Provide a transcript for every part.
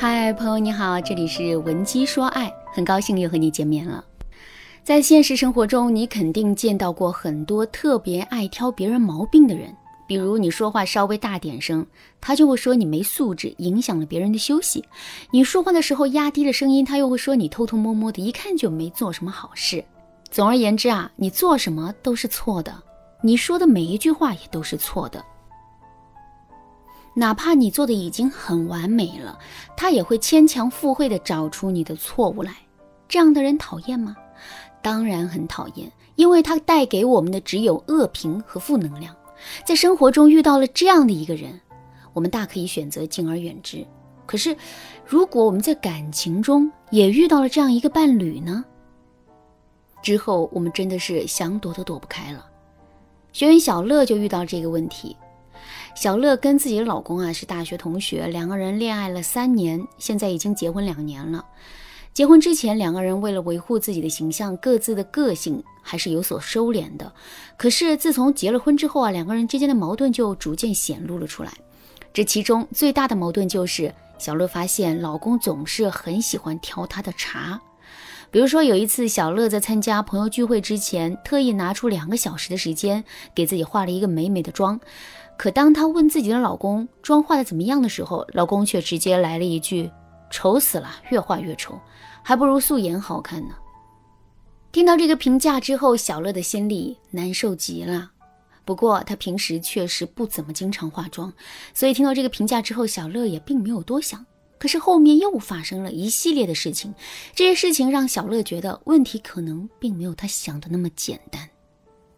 嗨，朋友你好，这里是文姬说爱，很高兴又和你见面了。在现实生活中，你肯定见到过很多特别爱挑别人毛病的人，比如你说话稍微大点声，他就会说你没素质，影响了别人的休息；你说话的时候压低了声音，他又会说你偷偷摸摸的，一看就没做什么好事。总而言之啊，你做什么都是错的，你说的每一句话也都是错的。哪怕你做的已经很完美了，他也会牵强附会的找出你的错误来。这样的人讨厌吗？当然很讨厌，因为他带给我们的只有恶评和负能量。在生活中遇到了这样的一个人，我们大可以选择敬而远之。可是，如果我们在感情中也遇到了这样一个伴侣呢？之后我们真的是想躲都躲不开了。学员小乐就遇到这个问题。小乐跟自己的老公啊是大学同学，两个人恋爱了三年，现在已经结婚两年了。结婚之前，两个人为了维护自己的形象，各自的个性还是有所收敛的。可是自从结了婚之后啊，两个人之间的矛盾就逐渐显露了出来。这其中最大的矛盾就是，小乐发现老公总是很喜欢挑她的茬。比如说有一次，小乐在参加朋友聚会之前，特意拿出两个小时的时间，给自己化了一个美美的妆。可当她问自己的老公妆化的怎么样的时候，老公却直接来了一句：“丑死了，越画越丑，还不如素颜好看呢。”听到这个评价之后，小乐的心里难受极了。不过她平时确实不怎么经常化妆，所以听到这个评价之后，小乐也并没有多想。可是后面又发生了一系列的事情，这些事情让小乐觉得问题可能并没有她想的那么简单。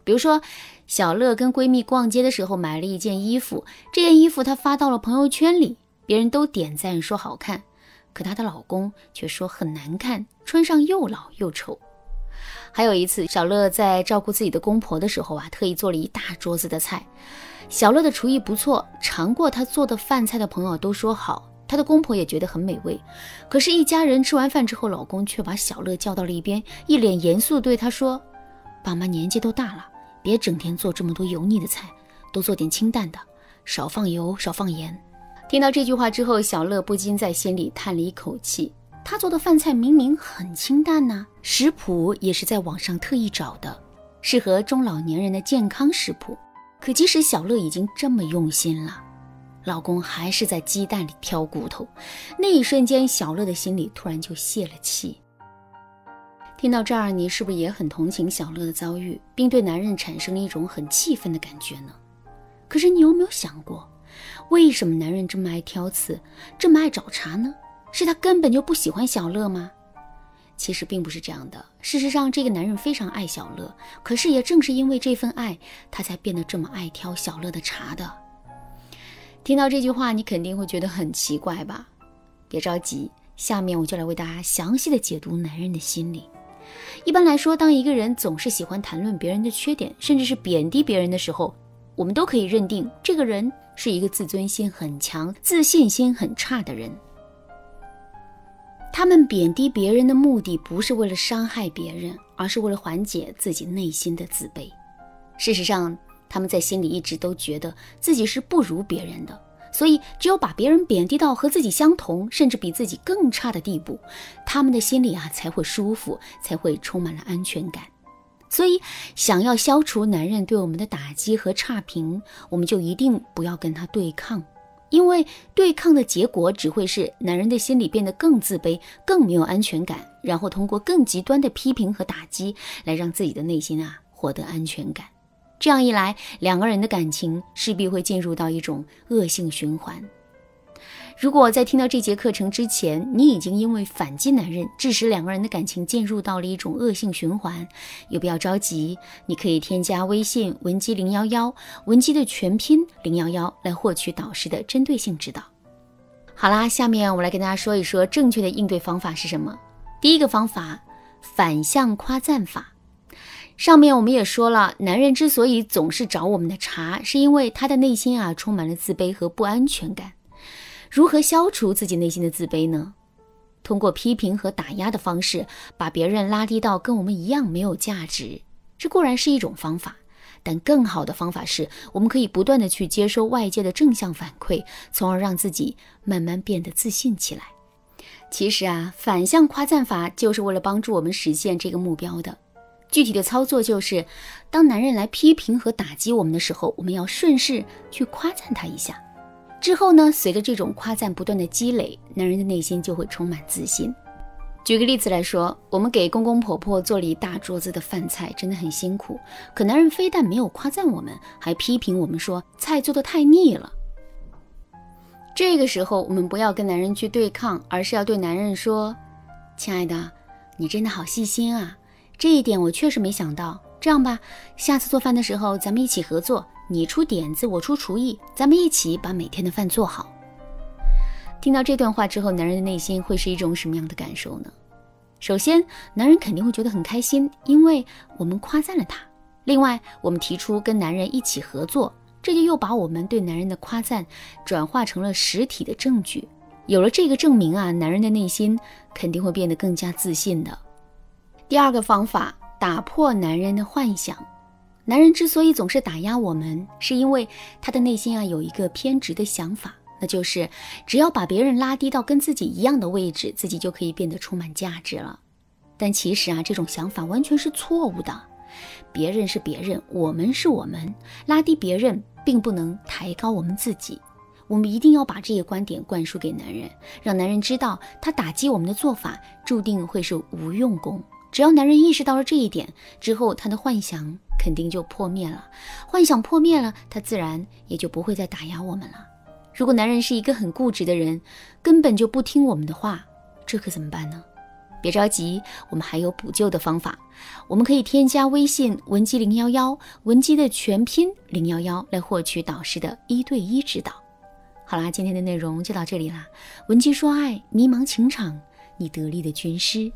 比如说，小乐跟闺蜜逛街的时候买了一件衣服，这件衣服她发到了朋友圈里，别人都点赞说好看，可她的老公却说很难看，穿上又老又丑。还有一次，小乐在照顾自己的公婆的时候啊，特意做了一大桌子的菜。小乐的厨艺不错，尝过她做的饭菜的朋友都说好，她的公婆也觉得很美味。可是，一家人吃完饭之后，老公却把小乐叫到了一边，一脸严肃对她说：“爸妈年纪都大了。”别整天做这么多油腻的菜，多做点清淡的，少放油，少放盐。听到这句话之后，小乐不禁在心里叹了一口气。他做的饭菜明明很清淡呐，食谱也是在网上特意找的，适合中老年人的健康食谱。可即使小乐已经这么用心了，老公还是在鸡蛋里挑骨头。那一瞬间，小乐的心里突然就泄了气。听到这儿，你是不是也很同情小乐的遭遇，并对男人产生了一种很气愤的感觉呢？可是你有没有想过，为什么男人这么爱挑刺，这么爱找茬呢？是他根本就不喜欢小乐吗？其实并不是这样的。事实上，这个男人非常爱小乐，可是也正是因为这份爱，他才变得这么爱挑小乐的茬的。听到这句话，你肯定会觉得很奇怪吧？别着急，下面我就来为大家详细的解读男人的心理。一般来说，当一个人总是喜欢谈论别人的缺点，甚至是贬低别人的时候，我们都可以认定这个人是一个自尊心很强、自信心很差的人。他们贬低别人的目的不是为了伤害别人，而是为了缓解自己内心的自卑。事实上，他们在心里一直都觉得自己是不如别人的。所以，只有把别人贬低到和自己相同，甚至比自己更差的地步，他们的心里啊才会舒服，才会充满了安全感。所以，想要消除男人对我们的打击和差评，我们就一定不要跟他对抗，因为对抗的结果只会是男人的心里变得更自卑、更没有安全感，然后通过更极端的批评和打击来让自己的内心啊获得安全感。这样一来，两个人的感情势必会进入到一种恶性循环。如果在听到这节课程之前，你已经因为反击男人，致使两个人的感情进入到了一种恶性循环，也不要着急，你可以添加微信文姬零幺幺，文姬的全拼零幺幺，来获取导师的针对性指导。好啦，下面我来跟大家说一说正确的应对方法是什么。第一个方法，反向夸赞法。上面我们也说了，男人之所以总是找我们的茬，是因为他的内心啊充满了自卑和不安全感。如何消除自己内心的自卑呢？通过批评和打压的方式，把别人拉低到跟我们一样没有价值，这固然是一种方法，但更好的方法是，我们可以不断的去接收外界的正向反馈，从而让自己慢慢变得自信起来。其实啊，反向夸赞法就是为了帮助我们实现这个目标的。具体的操作就是，当男人来批评和打击我们的时候，我们要顺势去夸赞他一下。之后呢，随着这种夸赞不断的积累，男人的内心就会充满自信。举个例子来说，我们给公公婆婆做了一大桌子的饭菜，真的很辛苦。可男人非但没有夸赞我们，还批评我们说菜做的太腻了。这个时候，我们不要跟男人去对抗，而是要对男人说：“亲爱的，你真的好细心啊！这一点我确实没想到。这样吧，下次做饭的时候，咱们一起合作，你出点子，我出厨艺，咱们一起把每天的饭做好。”听到这段话之后，男人的内心会是一种什么样的感受呢？首先，男人肯定会觉得很开心，因为我们夸赞了他。另外，我们提出跟男人一起合作。这就又把我们对男人的夸赞转化成了实体的证据。有了这个证明啊，男人的内心肯定会变得更加自信的。第二个方法，打破男人的幻想。男人之所以总是打压我们，是因为他的内心啊有一个偏执的想法，那就是只要把别人拉低到跟自己一样的位置，自己就可以变得充满价值了。但其实啊，这种想法完全是错误的。别人是别人，我们是我们，拉低别人。并不能抬高我们自己，我们一定要把这些观点灌输给男人，让男人知道他打击我们的做法注定会是无用功。只要男人意识到了这一点之后，他的幻想肯定就破灭了。幻想破灭了，他自然也就不会再打压我们了。如果男人是一个很固执的人，根本就不听我们的话，这可怎么办呢？别着急，我们还有补救的方法。我们可以添加微信文姬零幺幺，文姬的全拼零幺幺，来获取导师的一对一指导。好啦，今天的内容就到这里啦。文姬说爱，迷茫情场，你得力的军师。